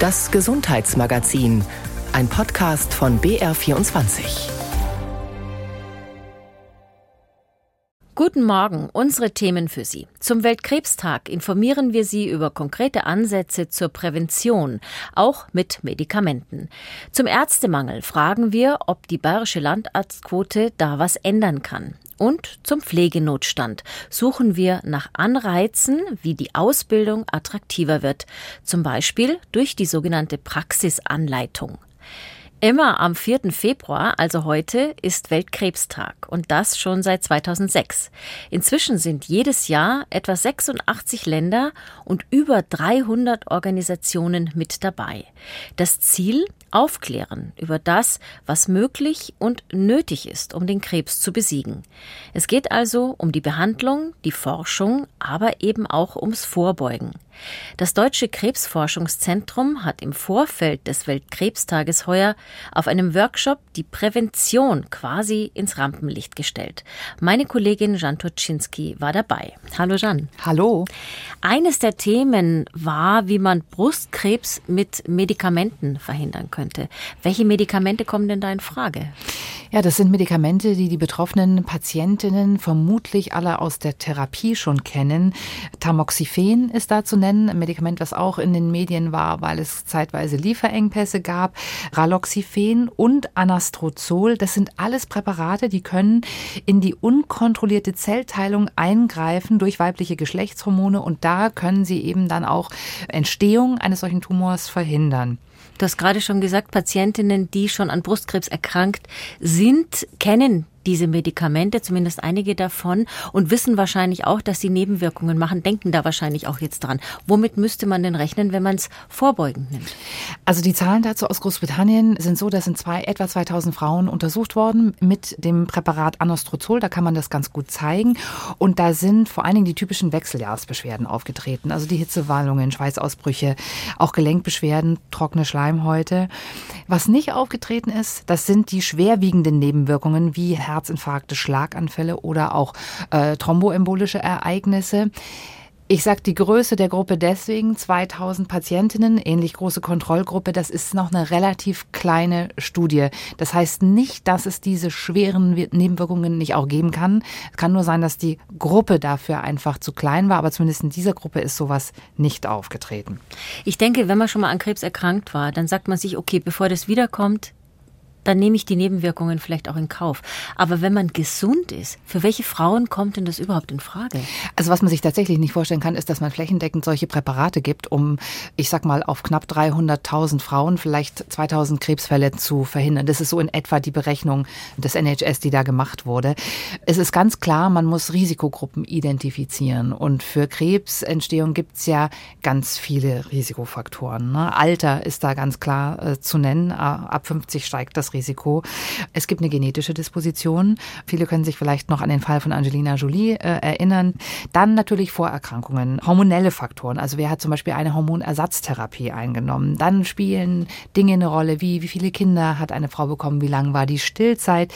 Das Gesundheitsmagazin, ein Podcast von BR24. Guten Morgen, unsere Themen für Sie. Zum Weltkrebstag informieren wir Sie über konkrete Ansätze zur Prävention, auch mit Medikamenten. Zum Ärztemangel fragen wir, ob die bayerische Landarztquote da was ändern kann. Und zum Pflegenotstand suchen wir nach Anreizen, wie die Ausbildung attraktiver wird, zum Beispiel durch die sogenannte Praxisanleitung. Immer am 4. Februar, also heute, ist Weltkrebstag und das schon seit 2006. Inzwischen sind jedes Jahr etwa 86 Länder und über 300 Organisationen mit dabei. Das Ziel, aufklären über das, was möglich und nötig ist, um den Krebs zu besiegen. Es geht also um die Behandlung, die Forschung, aber eben auch ums Vorbeugen. Das Deutsche Krebsforschungszentrum hat im Vorfeld des Weltkrebstages heuer auf einem Workshop die Prävention quasi ins Rampenlicht gestellt. Meine Kollegin Jan Toczynski war dabei. Hallo Jan. Hallo. Eines der Themen war, wie man Brustkrebs mit Medikamenten verhindern könnte. Welche Medikamente kommen denn da in Frage? Ja, das sind Medikamente, die die betroffenen Patientinnen vermutlich alle aus der Therapie schon kennen. Tamoxifen ist da zu nennen, ein Medikament, was auch in den Medien war, weil es zeitweise Lieferengpässe gab. Raloxifen und Anastrozol, das sind alles Präparate, die können in die unkontrollierte Zellteilung eingreifen durch weibliche Geschlechtshormone und da können sie eben dann auch Entstehung eines solchen Tumors verhindern. Du hast gerade schon gesagt, Patientinnen, die schon an Brustkrebs erkrankt sind, kennen diese Medikamente, zumindest einige davon, und wissen wahrscheinlich auch, dass sie Nebenwirkungen machen, denken da wahrscheinlich auch jetzt dran. Womit müsste man denn rechnen, wenn man es vorbeugend nimmt? Also die Zahlen dazu aus Großbritannien sind so, dass sind zwei, etwa 2000 Frauen untersucht worden mit dem Präparat Anastrozol. Da kann man das ganz gut zeigen. Und da sind vor allen Dingen die typischen Wechseljahresbeschwerden aufgetreten. Also die Hitzewallungen, Schweißausbrüche, auch Gelenkbeschwerden, trockene Schleimhäute. Was nicht aufgetreten ist, das sind die schwerwiegenden Nebenwirkungen wie Herz Herzinfarkte, Schlaganfälle oder auch äh, thromboembolische Ereignisse. Ich sage die Größe der Gruppe deswegen, 2000 Patientinnen, ähnlich große Kontrollgruppe, das ist noch eine relativ kleine Studie. Das heißt nicht, dass es diese schweren Nebenwirkungen nicht auch geben kann. Es kann nur sein, dass die Gruppe dafür einfach zu klein war, aber zumindest in dieser Gruppe ist sowas nicht aufgetreten. Ich denke, wenn man schon mal an Krebs erkrankt war, dann sagt man sich, okay, bevor das wiederkommt, dann nehme ich die Nebenwirkungen vielleicht auch in Kauf. Aber wenn man gesund ist, für welche Frauen kommt denn das überhaupt in Frage? Also was man sich tatsächlich nicht vorstellen kann, ist, dass man flächendeckend solche Präparate gibt, um, ich sag mal, auf knapp 300.000 Frauen vielleicht 2000 Krebsfälle zu verhindern. Das ist so in etwa die Berechnung des NHS, die da gemacht wurde. Es ist ganz klar, man muss Risikogruppen identifizieren. Und für Krebsentstehung gibt es ja ganz viele Risikofaktoren. Ne? Alter ist da ganz klar äh, zu nennen. Ab 50 steigt das Risiko Risiko. Es gibt eine genetische Disposition. Viele können sich vielleicht noch an den Fall von Angelina Jolie äh, erinnern. Dann natürlich Vorerkrankungen, hormonelle Faktoren. Also wer hat zum Beispiel eine Hormonersatztherapie eingenommen? Dann spielen Dinge eine Rolle, wie wie viele Kinder hat eine Frau bekommen, wie lang war die Stillzeit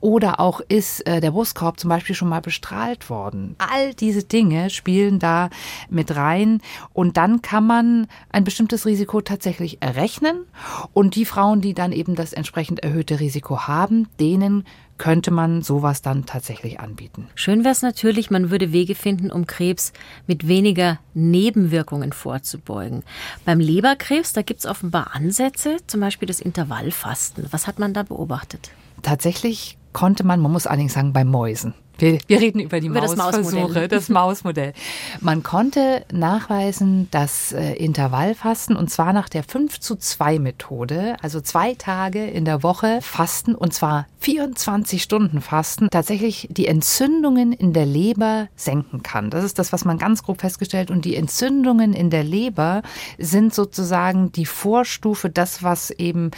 oder auch ist äh, der Brustkorb zum Beispiel schon mal bestrahlt worden. All diese Dinge spielen da mit rein und dann kann man ein bestimmtes Risiko tatsächlich errechnen und die Frauen, die dann eben das entsprechend entsprechend erhöhte Risiko haben, denen könnte man sowas dann tatsächlich anbieten. Schön wäre es natürlich, man würde Wege finden, um Krebs mit weniger Nebenwirkungen vorzubeugen. Beim Leberkrebs, da gibt es offenbar Ansätze, zum Beispiel das Intervallfasten. Was hat man da beobachtet? Tatsächlich konnte man, man muss allerdings sagen, bei Mäusen. Wir, wir reden über die über Mausversuche, das Mausmodell. Man konnte nachweisen, dass äh, Intervallfasten und zwar nach der 5 zu 2 Methode, also zwei Tage in der Woche fasten und zwar 24 Stunden fasten, tatsächlich die Entzündungen in der Leber senken kann. Das ist das, was man ganz grob festgestellt und die Entzündungen in der Leber sind sozusagen die Vorstufe, das, was eben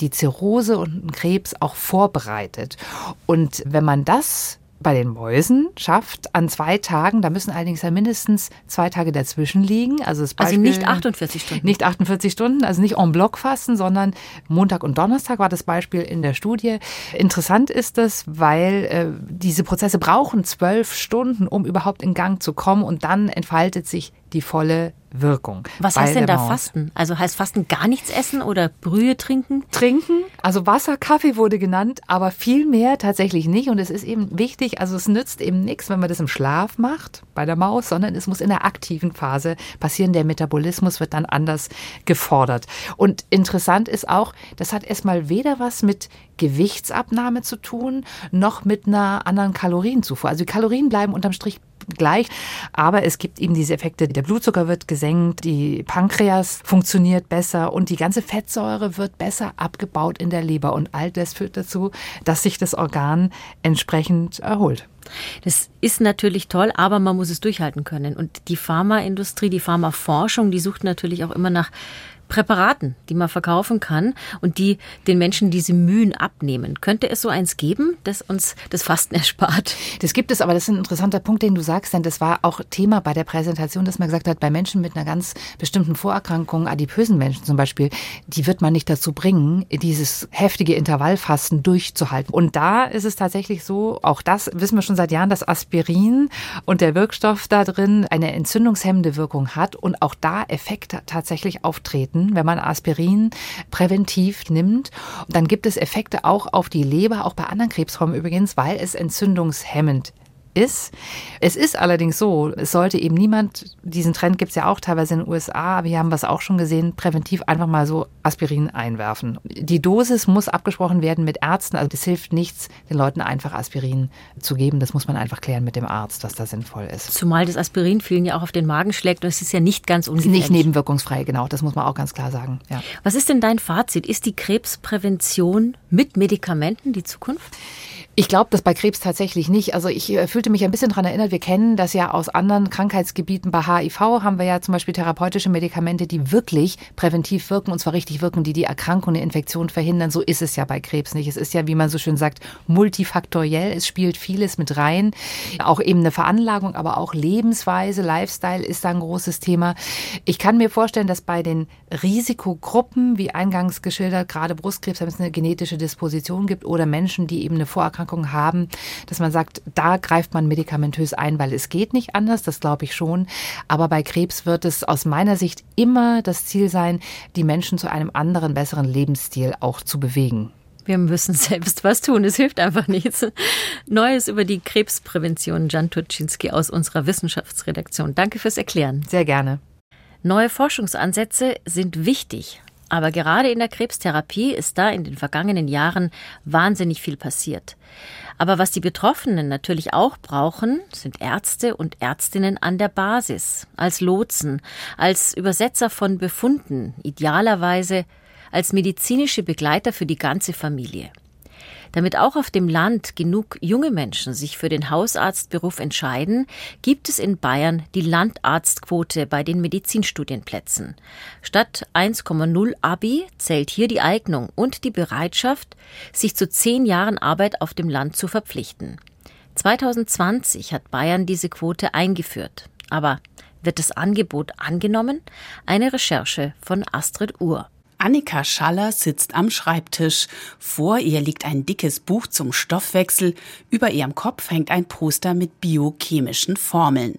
die Zirrhose und Krebs auch vorbereitet. Und wenn man das bei den Mäusen schafft an zwei Tagen, da müssen allerdings ja mindestens zwei Tage dazwischen liegen. Also, das also Beispiel, also nicht 48 Stunden. Nicht 48 Stunden, also nicht en bloc fasten, sondern Montag und Donnerstag war das Beispiel in der Studie. Interessant ist das, weil äh, diese Prozesse brauchen zwölf Stunden, um überhaupt in Gang zu kommen und dann entfaltet sich die volle Wirkung. Was heißt denn da Maus. Fasten? Also heißt Fasten gar nichts essen oder Brühe trinken? Trinken, also Wasser, Kaffee wurde genannt, aber viel mehr tatsächlich nicht. Und es ist eben wichtig, also es nützt eben nichts, wenn man das im Schlaf macht bei der Maus, sondern es muss in der aktiven Phase passieren. Der Metabolismus wird dann anders gefordert. Und interessant ist auch, das hat erstmal weder was mit Gewichtsabnahme zu tun, noch mit einer anderen Kalorienzufuhr. Also die Kalorien bleiben unterm Strich gleich. Aber es gibt eben diese Effekte, der Blutzucker wird gesenkt, die Pankreas funktioniert besser und die ganze Fettsäure wird besser abgebaut in der Leber. Und all das führt dazu, dass sich das Organ entsprechend erholt. Das ist natürlich toll, aber man muss es durchhalten können. Und die Pharmaindustrie, die Pharmaforschung, die sucht natürlich auch immer nach Präparaten, die man verkaufen kann und die den Menschen diese Mühen abnehmen. Könnte es so eins geben, das uns das Fasten erspart? Das gibt es, aber das ist ein interessanter Punkt, den du sagst, denn das war auch Thema bei der Präsentation, dass man gesagt hat, bei Menschen mit einer ganz bestimmten Vorerkrankung, adipösen Menschen zum Beispiel, die wird man nicht dazu bringen, dieses heftige Intervallfasten durchzuhalten. Und da ist es tatsächlich so, auch das wissen wir schon seit Jahren, dass Aspirin und der Wirkstoff da drin eine entzündungshemmende Wirkung hat und auch da Effekte tatsächlich auftreten treten, wenn man Aspirin präventiv nimmt. Dann gibt es Effekte auch auf die Leber, auch bei anderen Krebsformen übrigens, weil es entzündungshemmend ist. Es ist allerdings so, es sollte eben niemand, diesen Trend gibt es ja auch teilweise in den USA, aber hier haben wir es auch schon gesehen, präventiv einfach mal so Aspirin einwerfen. Die Dosis muss abgesprochen werden mit Ärzten, also es hilft nichts, den Leuten einfach Aspirin zu geben. Das muss man einfach klären mit dem Arzt, dass das sinnvoll ist. Zumal das Aspirin vielen ja auch auf den Magen schlägt und es ist ja nicht ganz ungefährlich. Nicht nebenwirkungsfrei, genau, das muss man auch ganz klar sagen. Ja. Was ist denn dein Fazit? Ist die Krebsprävention mit Medikamenten die Zukunft? Ich glaube das bei Krebs tatsächlich nicht. Also ich äh, fühlte mich ein bisschen daran erinnert, wir kennen das ja aus anderen Krankheitsgebieten. Bei HIV haben wir ja zum Beispiel therapeutische Medikamente, die wirklich präventiv wirken und zwar richtig wirken, die die Erkrankung, eine Infektion verhindern. So ist es ja bei Krebs nicht. Es ist ja, wie man so schön sagt, multifaktoriell. Es spielt vieles mit rein. Auch eben eine Veranlagung, aber auch Lebensweise, Lifestyle ist da ein großes Thema. Ich kann mir vorstellen, dass bei den Risikogruppen, wie eingangs geschildert, gerade Brustkrebs, wenn es eine genetische Disposition gibt oder Menschen, die eben eine Vorerkrankung Erkrankungen haben, dass man sagt, da greift man medikamentös ein, weil es geht nicht anders, das glaube ich schon. Aber bei Krebs wird es aus meiner Sicht immer das Ziel sein, die Menschen zu einem anderen, besseren Lebensstil auch zu bewegen. Wir müssen selbst was tun. Es hilft einfach nichts. Neues über die Krebsprävention. Jan Turczynski aus unserer Wissenschaftsredaktion. Danke fürs Erklären. Sehr gerne. Neue Forschungsansätze sind wichtig. Aber gerade in der Krebstherapie ist da in den vergangenen Jahren wahnsinnig viel passiert. Aber was die Betroffenen natürlich auch brauchen, sind Ärzte und Ärztinnen an der Basis, als Lotsen, als Übersetzer von Befunden, idealerweise als medizinische Begleiter für die ganze Familie. Damit auch auf dem Land genug junge Menschen sich für den Hausarztberuf entscheiden, gibt es in Bayern die Landarztquote bei den Medizinstudienplätzen. Statt 1,0 Abi zählt hier die Eignung und die Bereitschaft, sich zu zehn Jahren Arbeit auf dem Land zu verpflichten. 2020 hat Bayern diese Quote eingeführt. Aber wird das Angebot angenommen? Eine Recherche von Astrid Uhr. Annika Schaller sitzt am Schreibtisch. Vor ihr liegt ein dickes Buch zum Stoffwechsel. Über ihrem Kopf hängt ein Poster mit biochemischen Formeln.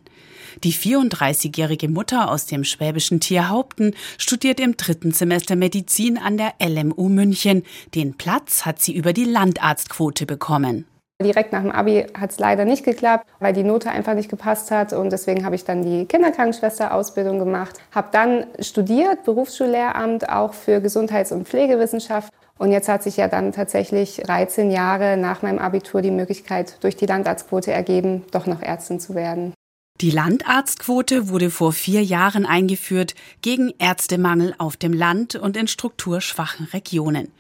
Die 34-jährige Mutter aus dem schwäbischen Tierhaupten studiert im dritten Semester Medizin an der LMU München. Den Platz hat sie über die Landarztquote bekommen. Direkt nach dem Abi hat es leider nicht geklappt, weil die Note einfach nicht gepasst hat. Und deswegen habe ich dann die Kinderkrankenschwester-Ausbildung gemacht, habe dann studiert, Berufsschullehramt auch für Gesundheits- und Pflegewissenschaft. Und jetzt hat sich ja dann tatsächlich 13 Jahre nach meinem Abitur die Möglichkeit durch die Landarztquote ergeben, doch noch Ärztin zu werden. Die Landarztquote wurde vor vier Jahren eingeführt gegen Ärztemangel auf dem Land und in strukturschwachen Regionen.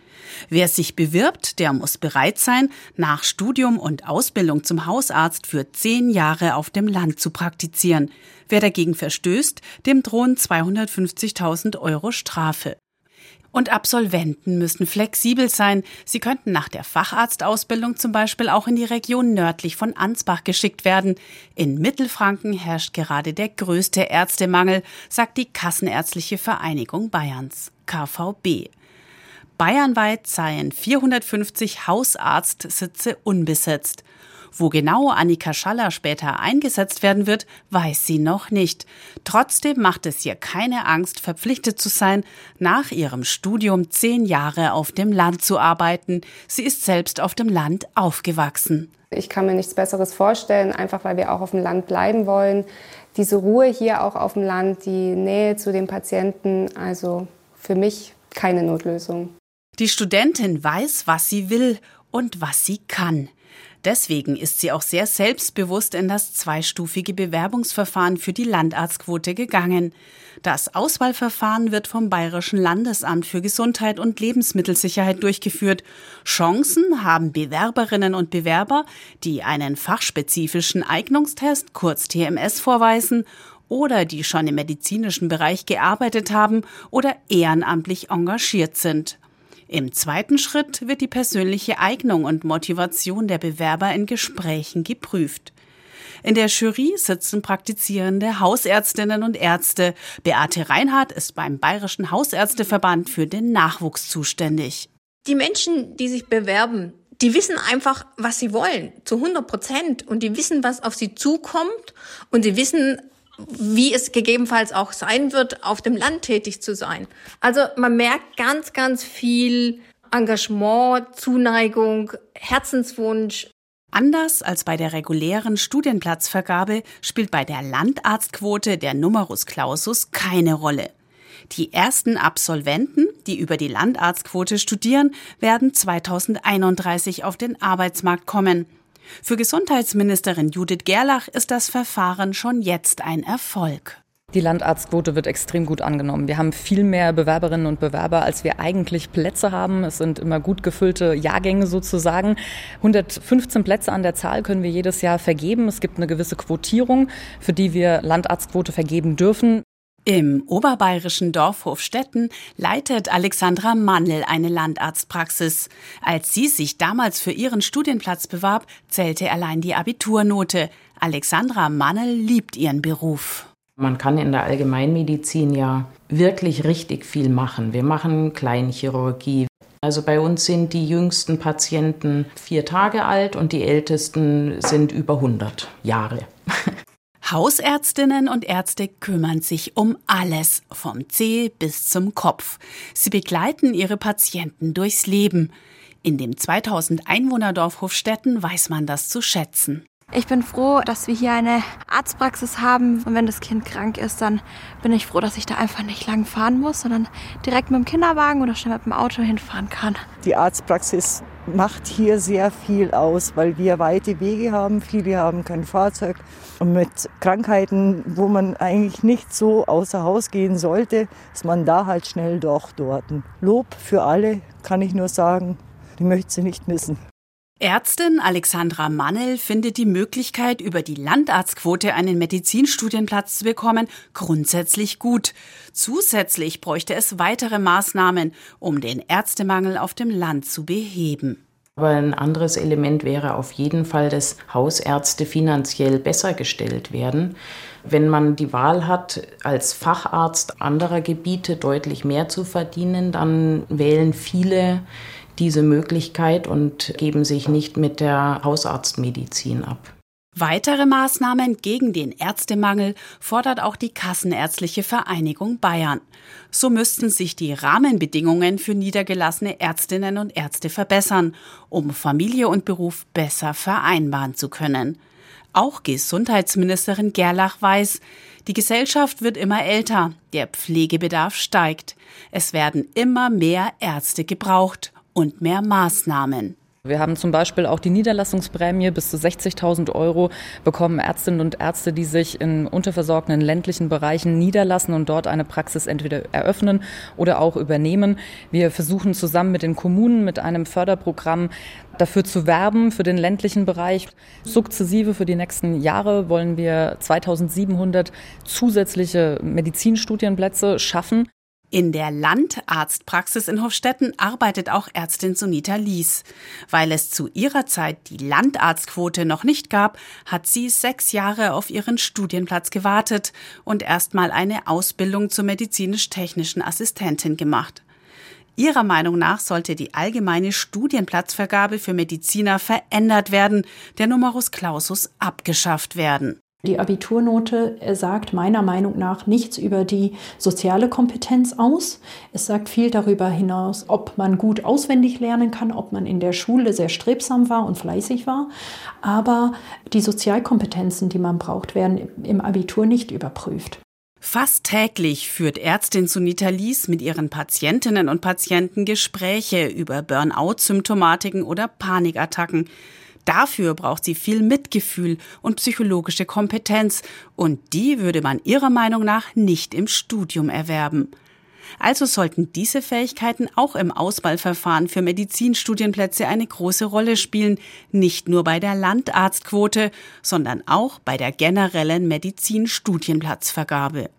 Wer sich bewirbt, der muss bereit sein, nach Studium und Ausbildung zum Hausarzt für zehn Jahre auf dem Land zu praktizieren. Wer dagegen verstößt, dem drohen 250.000 Euro Strafe. Und Absolventen müssen flexibel sein. Sie könnten nach der Facharztausbildung zum Beispiel auch in die Region nördlich von Ansbach geschickt werden. In Mittelfranken herrscht gerade der größte Ärztemangel, sagt die Kassenärztliche Vereinigung Bayerns, KVB. Bayernweit seien 450 Hausarztsitze unbesetzt. Wo genau Annika Schaller später eingesetzt werden wird, weiß sie noch nicht. Trotzdem macht es ihr keine Angst, verpflichtet zu sein, nach ihrem Studium zehn Jahre auf dem Land zu arbeiten. Sie ist selbst auf dem Land aufgewachsen. Ich kann mir nichts Besseres vorstellen, einfach weil wir auch auf dem Land bleiben wollen. Diese Ruhe hier auch auf dem Land, die Nähe zu den Patienten, also für mich keine Notlösung. Die Studentin weiß, was sie will und was sie kann. Deswegen ist sie auch sehr selbstbewusst in das zweistufige Bewerbungsverfahren für die Landarztquote gegangen. Das Auswahlverfahren wird vom Bayerischen Landesamt für Gesundheit und Lebensmittelsicherheit durchgeführt. Chancen haben Bewerberinnen und Bewerber, die einen fachspezifischen Eignungstest, kurz TMS, vorweisen oder die schon im medizinischen Bereich gearbeitet haben oder ehrenamtlich engagiert sind. Im zweiten Schritt wird die persönliche Eignung und Motivation der Bewerber in Gesprächen geprüft. In der Jury sitzen praktizierende Hausärztinnen und Ärzte. Beate Reinhardt ist beim Bayerischen Hausärzteverband für den Nachwuchs zuständig. Die Menschen, die sich bewerben, die wissen einfach, was sie wollen, zu 100 Prozent. Und die wissen, was auf sie zukommt. Und die wissen wie es gegebenenfalls auch sein wird, auf dem Land tätig zu sein. Also man merkt ganz, ganz viel Engagement, Zuneigung, Herzenswunsch. Anders als bei der regulären Studienplatzvergabe spielt bei der Landarztquote der Numerus Clausus keine Rolle. Die ersten Absolventen, die über die Landarztquote studieren, werden 2031 auf den Arbeitsmarkt kommen. Für Gesundheitsministerin Judith Gerlach ist das Verfahren schon jetzt ein Erfolg. Die Landarztquote wird extrem gut angenommen. Wir haben viel mehr Bewerberinnen und Bewerber, als wir eigentlich Plätze haben. Es sind immer gut gefüllte Jahrgänge sozusagen. 115 Plätze an der Zahl können wir jedes Jahr vergeben. Es gibt eine gewisse Quotierung, für die wir Landarztquote vergeben dürfen. Im oberbayerischen Dorf Hofstetten leitet Alexandra Mannel eine Landarztpraxis. Als sie sich damals für ihren Studienplatz bewarb, zählte allein die Abiturnote. Alexandra Mannel liebt ihren Beruf. Man kann in der Allgemeinmedizin ja wirklich richtig viel machen. Wir machen Kleinchirurgie. Also bei uns sind die jüngsten Patienten vier Tage alt und die ältesten sind über 100 Jahre. Hausärztinnen und Ärzte kümmern sich um alles, vom Zeh bis zum Kopf. Sie begleiten ihre Patienten durchs Leben. In dem 2000 Einwohnerdorf Hofstetten weiß man das zu schätzen. Ich bin froh, dass wir hier eine Arztpraxis haben. Und wenn das Kind krank ist, dann bin ich froh, dass ich da einfach nicht lang fahren muss, sondern direkt mit dem Kinderwagen oder schnell mit dem Auto hinfahren kann. Die Arztpraxis macht hier sehr viel aus, weil wir weite Wege haben. Viele haben kein Fahrzeug. Und mit Krankheiten, wo man eigentlich nicht so außer Haus gehen sollte, ist man da halt schnell doch dort. Lob für alle, kann ich nur sagen. Die möchte sie nicht missen. Ärztin Alexandra Mannel findet die Möglichkeit, über die Landarztquote einen Medizinstudienplatz zu bekommen, grundsätzlich gut. Zusätzlich bräuchte es weitere Maßnahmen, um den Ärztemangel auf dem Land zu beheben. Aber ein anderes Element wäre auf jeden Fall, dass Hausärzte finanziell besser gestellt werden. Wenn man die Wahl hat, als Facharzt anderer Gebiete deutlich mehr zu verdienen, dann wählen viele diese Möglichkeit und geben sich nicht mit der Hausarztmedizin ab. Weitere Maßnahmen gegen den Ärztemangel fordert auch die Kassenärztliche Vereinigung Bayern. So müssten sich die Rahmenbedingungen für niedergelassene Ärztinnen und Ärzte verbessern, um Familie und Beruf besser vereinbaren zu können. Auch Gesundheitsministerin Gerlach weiß, die Gesellschaft wird immer älter, der Pflegebedarf steigt. Es werden immer mehr Ärzte gebraucht und mehr Maßnahmen. Wir haben zum Beispiel auch die Niederlassungsprämie bis zu 60.000 Euro bekommen Ärztinnen und Ärzte, die sich in unterversorgten ländlichen Bereichen niederlassen und dort eine Praxis entweder eröffnen oder auch übernehmen. Wir versuchen zusammen mit den Kommunen mit einem Förderprogramm dafür zu werben für den ländlichen Bereich. Sukzessive für die nächsten Jahre wollen wir 2700 zusätzliche Medizinstudienplätze schaffen. In der Landarztpraxis in Hofstetten arbeitet auch Ärztin Sunita Lies. Weil es zu ihrer Zeit die Landarztquote noch nicht gab, hat sie sechs Jahre auf ihren Studienplatz gewartet und erstmal eine Ausbildung zur medizinisch-technischen Assistentin gemacht. Ihrer Meinung nach sollte die allgemeine Studienplatzvergabe für Mediziner verändert werden, der Numerus Clausus abgeschafft werden. Die Abiturnote sagt meiner Meinung nach nichts über die soziale Kompetenz aus. Es sagt viel darüber hinaus, ob man gut auswendig lernen kann, ob man in der Schule sehr strebsam war und fleißig war. Aber die Sozialkompetenzen, die man braucht, werden im Abitur nicht überprüft. Fast täglich führt Ärztin Sunita Lies mit ihren Patientinnen und Patienten Gespräche über Burnout-Symptomatiken oder Panikattacken. Dafür braucht sie viel Mitgefühl und psychologische Kompetenz, und die würde man ihrer Meinung nach nicht im Studium erwerben. Also sollten diese Fähigkeiten auch im Auswahlverfahren für Medizinstudienplätze eine große Rolle spielen, nicht nur bei der Landarztquote, sondern auch bei der generellen Medizinstudienplatzvergabe.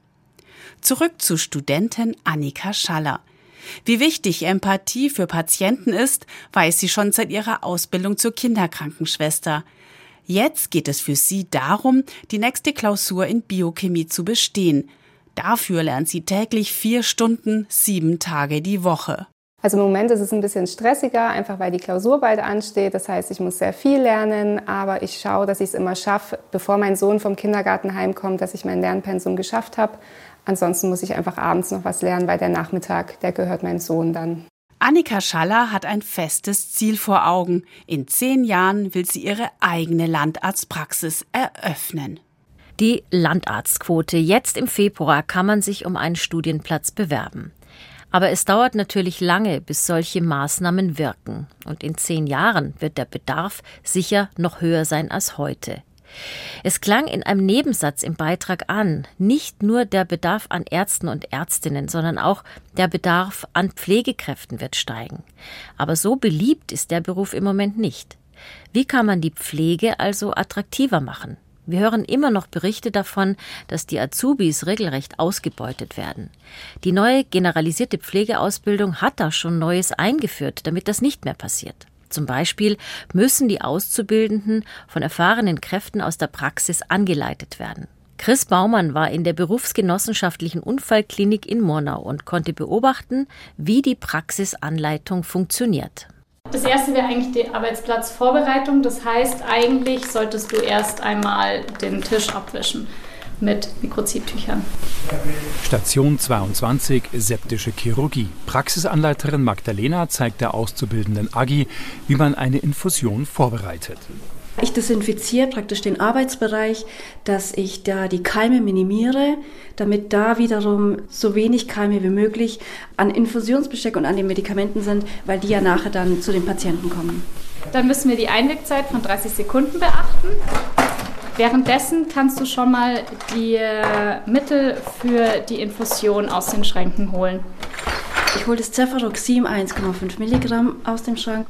Zurück zu Studentin Annika Schaller. Wie wichtig Empathie für Patienten ist, weiß sie schon seit ihrer Ausbildung zur Kinderkrankenschwester. Jetzt geht es für sie darum, die nächste Klausur in Biochemie zu bestehen. Dafür lernt sie täglich vier Stunden, sieben Tage die Woche. Also im Moment ist es ein bisschen stressiger, einfach weil die Klausur bald ansteht. Das heißt, ich muss sehr viel lernen, aber ich schaue, dass ich es immer schaffe, bevor mein Sohn vom Kindergarten heimkommt, dass ich mein Lernpensum geschafft habe. Ansonsten muss ich einfach abends noch was lernen, weil der Nachmittag, der gehört meinem Sohn dann. Annika Schaller hat ein festes Ziel vor Augen. In zehn Jahren will sie ihre eigene Landarztpraxis eröffnen. Die Landarztquote. Jetzt im Februar kann man sich um einen Studienplatz bewerben. Aber es dauert natürlich lange, bis solche Maßnahmen wirken. Und in zehn Jahren wird der Bedarf sicher noch höher sein als heute. Es klang in einem Nebensatz im Beitrag an, nicht nur der Bedarf an Ärzten und Ärztinnen, sondern auch der Bedarf an Pflegekräften wird steigen. Aber so beliebt ist der Beruf im Moment nicht. Wie kann man die Pflege also attraktiver machen? Wir hören immer noch Berichte davon, dass die Azubis regelrecht ausgebeutet werden. Die neue generalisierte Pflegeausbildung hat da schon Neues eingeführt, damit das nicht mehr passiert. Zum Beispiel müssen die Auszubildenden von erfahrenen Kräften aus der Praxis angeleitet werden. Chris Baumann war in der berufsgenossenschaftlichen Unfallklinik in Murnau und konnte beobachten, wie die Praxisanleitung funktioniert. Das erste wäre eigentlich die Arbeitsplatzvorbereitung. Das heißt, eigentlich solltest du erst einmal den Tisch abwischen mit Mikrozidtüchern. Station 22, septische Chirurgie. Praxisanleiterin Magdalena zeigt der auszubildenden Agi, wie man eine Infusion vorbereitet. Ich desinfiziere praktisch den Arbeitsbereich, dass ich da die Keime minimiere, damit da wiederum so wenig Keime wie möglich an Infusionsbesteck und an den Medikamenten sind, weil die ja nachher dann zu den Patienten kommen. Dann müssen wir die Einwegzeit von 30 Sekunden beachten. Währenddessen kannst du schon mal die äh, Mittel für die Infusion aus den Schränken holen. Ich hole das Cefuroxim 1,5 Milligramm aus dem Schrank.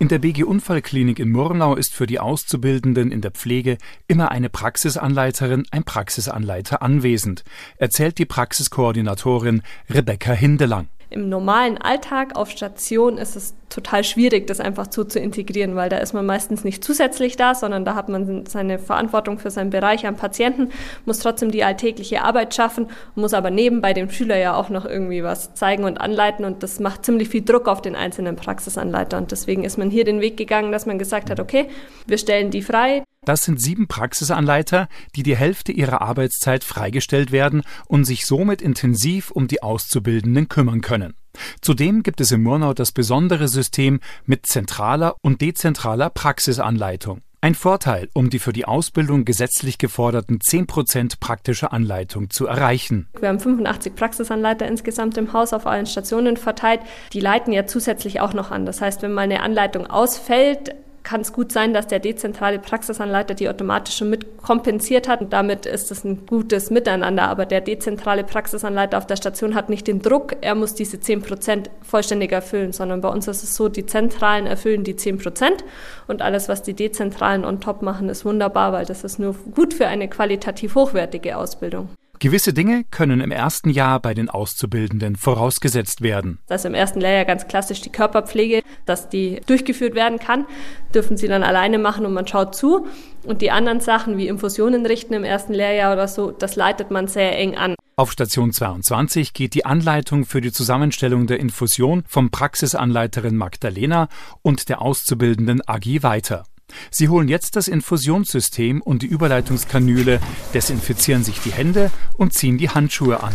In der BG Unfallklinik in Murnau ist für die Auszubildenden in der Pflege immer eine Praxisanleiterin, ein Praxisanleiter anwesend, erzählt die Praxiskoordinatorin Rebecca Hindelang im normalen Alltag auf Station ist es total schwierig, das einfach so zu integrieren, weil da ist man meistens nicht zusätzlich da, sondern da hat man seine Verantwortung für seinen Bereich am Patienten, muss trotzdem die alltägliche Arbeit schaffen, muss aber nebenbei dem Schüler ja auch noch irgendwie was zeigen und anleiten und das macht ziemlich viel Druck auf den einzelnen Praxisanleiter. Und deswegen ist man hier den Weg gegangen, dass man gesagt hat, okay, wir stellen die frei, das sind sieben Praxisanleiter, die die Hälfte ihrer Arbeitszeit freigestellt werden und sich somit intensiv um die Auszubildenden kümmern können. Zudem gibt es in Murnau das besondere System mit zentraler und dezentraler Praxisanleitung. Ein Vorteil, um die für die Ausbildung gesetzlich geforderten 10% praktische Anleitung zu erreichen. Wir haben 85 Praxisanleiter insgesamt im Haus auf allen Stationen verteilt. Die leiten ja zusätzlich auch noch an. Das heißt, wenn mal eine Anleitung ausfällt, kann es gut sein, dass der dezentrale Praxisanleiter die automatisch schon mit kompensiert hat und damit ist es ein gutes Miteinander. Aber der dezentrale Praxisanleiter auf der Station hat nicht den Druck, er muss diese 10 Prozent vollständig erfüllen, sondern bei uns ist es so, die Zentralen erfüllen die 10 Prozent und alles, was die Dezentralen on top machen, ist wunderbar, weil das ist nur gut für eine qualitativ hochwertige Ausbildung. Gewisse Dinge können im ersten Jahr bei den Auszubildenden vorausgesetzt werden. Das ist im ersten Lehrjahr ganz klassisch die Körperpflege, dass die durchgeführt werden kann, dürfen sie dann alleine machen und man schaut zu. Und die anderen Sachen wie Infusionen richten im ersten Lehrjahr oder so, das leitet man sehr eng an. Auf Station 22 geht die Anleitung für die Zusammenstellung der Infusion vom Praxisanleiterin Magdalena und der Auszubildenden Agi weiter. Sie holen jetzt das Infusionssystem und die Überleitungskanüle, desinfizieren sich die Hände und ziehen die Handschuhe an.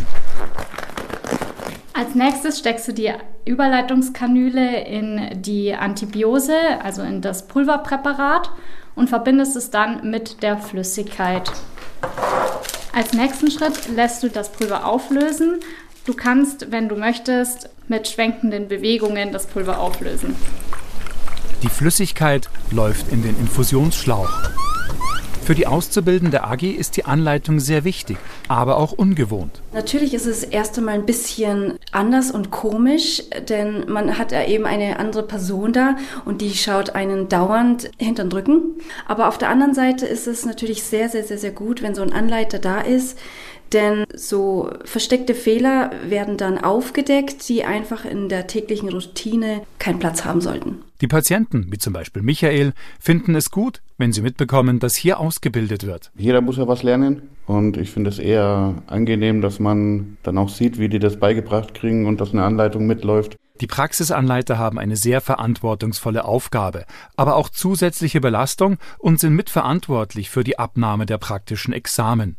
Als nächstes steckst du die Überleitungskanüle in die Antibiose, also in das Pulverpräparat und verbindest es dann mit der Flüssigkeit. Als nächsten Schritt lässt du das Pulver auflösen. Du kannst, wenn du möchtest, mit schwenkenden Bewegungen das Pulver auflösen. Die Flüssigkeit läuft in den Infusionsschlauch. Für die Auszubildende AG ist die Anleitung sehr wichtig, aber auch ungewohnt. Natürlich ist es erst einmal ein bisschen anders und komisch, denn man hat ja eben eine andere Person da und die schaut einen dauernd hinter den Rücken. Aber auf der anderen Seite ist es natürlich sehr, sehr, sehr, sehr gut, wenn so ein Anleiter da ist, denn so versteckte Fehler werden dann aufgedeckt, die einfach in der täglichen Routine keinen Platz haben sollten. Die Patienten, wie zum Beispiel Michael, finden es gut, wenn sie mitbekommen, dass hier ausgebildet wird. Jeder muss ja was lernen und ich finde es eher angenehm, dass man dann auch sieht, wie die das beigebracht kriegen und dass eine Anleitung mitläuft. Die Praxisanleiter haben eine sehr verantwortungsvolle Aufgabe, aber auch zusätzliche Belastung und sind mitverantwortlich für die Abnahme der praktischen Examen.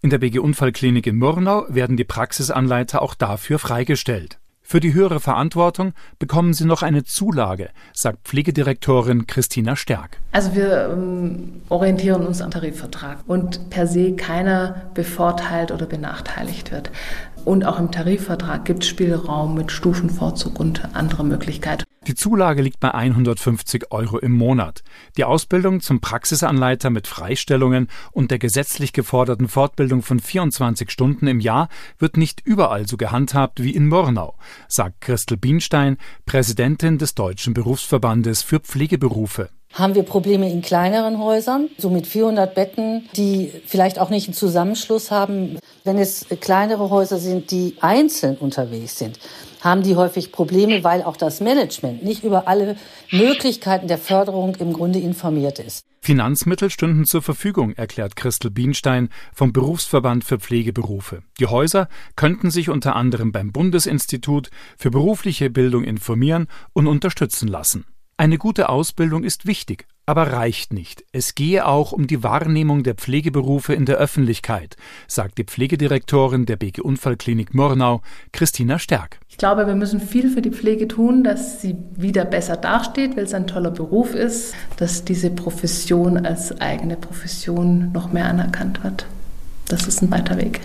In der BG Unfallklinik in Murnau werden die Praxisanleiter auch dafür freigestellt. Für die höhere Verantwortung bekommen sie noch eine Zulage, sagt Pflegedirektorin Christina Stärk. Also wir ähm, orientieren uns am Tarifvertrag und per se keiner bevorteilt oder benachteiligt wird. Und auch im Tarifvertrag gibt es Spielraum mit Stufenvorzug und andere Möglichkeiten. Die Zulage liegt bei 150 Euro im Monat. Die Ausbildung zum Praxisanleiter mit Freistellungen und der gesetzlich geforderten Fortbildung von 24 Stunden im Jahr wird nicht überall so gehandhabt wie in Murnau, sagt Christel Bienstein, Präsidentin des Deutschen Berufsverbandes für Pflegeberufe haben wir Probleme in kleineren Häusern, so mit 400 Betten, die vielleicht auch nicht einen Zusammenschluss haben. Wenn es kleinere Häuser sind, die einzeln unterwegs sind, haben die häufig Probleme, weil auch das Management nicht über alle Möglichkeiten der Förderung im Grunde informiert ist. Finanzmittel stünden zur Verfügung, erklärt Christel Bienstein vom Berufsverband für Pflegeberufe. Die Häuser könnten sich unter anderem beim Bundesinstitut für berufliche Bildung informieren und unterstützen lassen. Eine gute Ausbildung ist wichtig, aber reicht nicht. Es gehe auch um die Wahrnehmung der Pflegeberufe in der Öffentlichkeit, sagt die Pflegedirektorin der BG Unfallklinik Murnau, Christina Stärk. Ich glaube, wir müssen viel für die Pflege tun, dass sie wieder besser dasteht, weil es ein toller Beruf ist, dass diese Profession als eigene Profession noch mehr anerkannt wird. Das ist ein weiter Weg.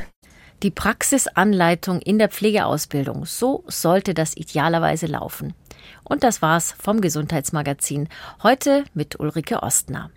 Die Praxisanleitung in der Pflegeausbildung, so sollte das idealerweise laufen. Und das war's vom Gesundheitsmagazin. Heute mit Ulrike Ostner.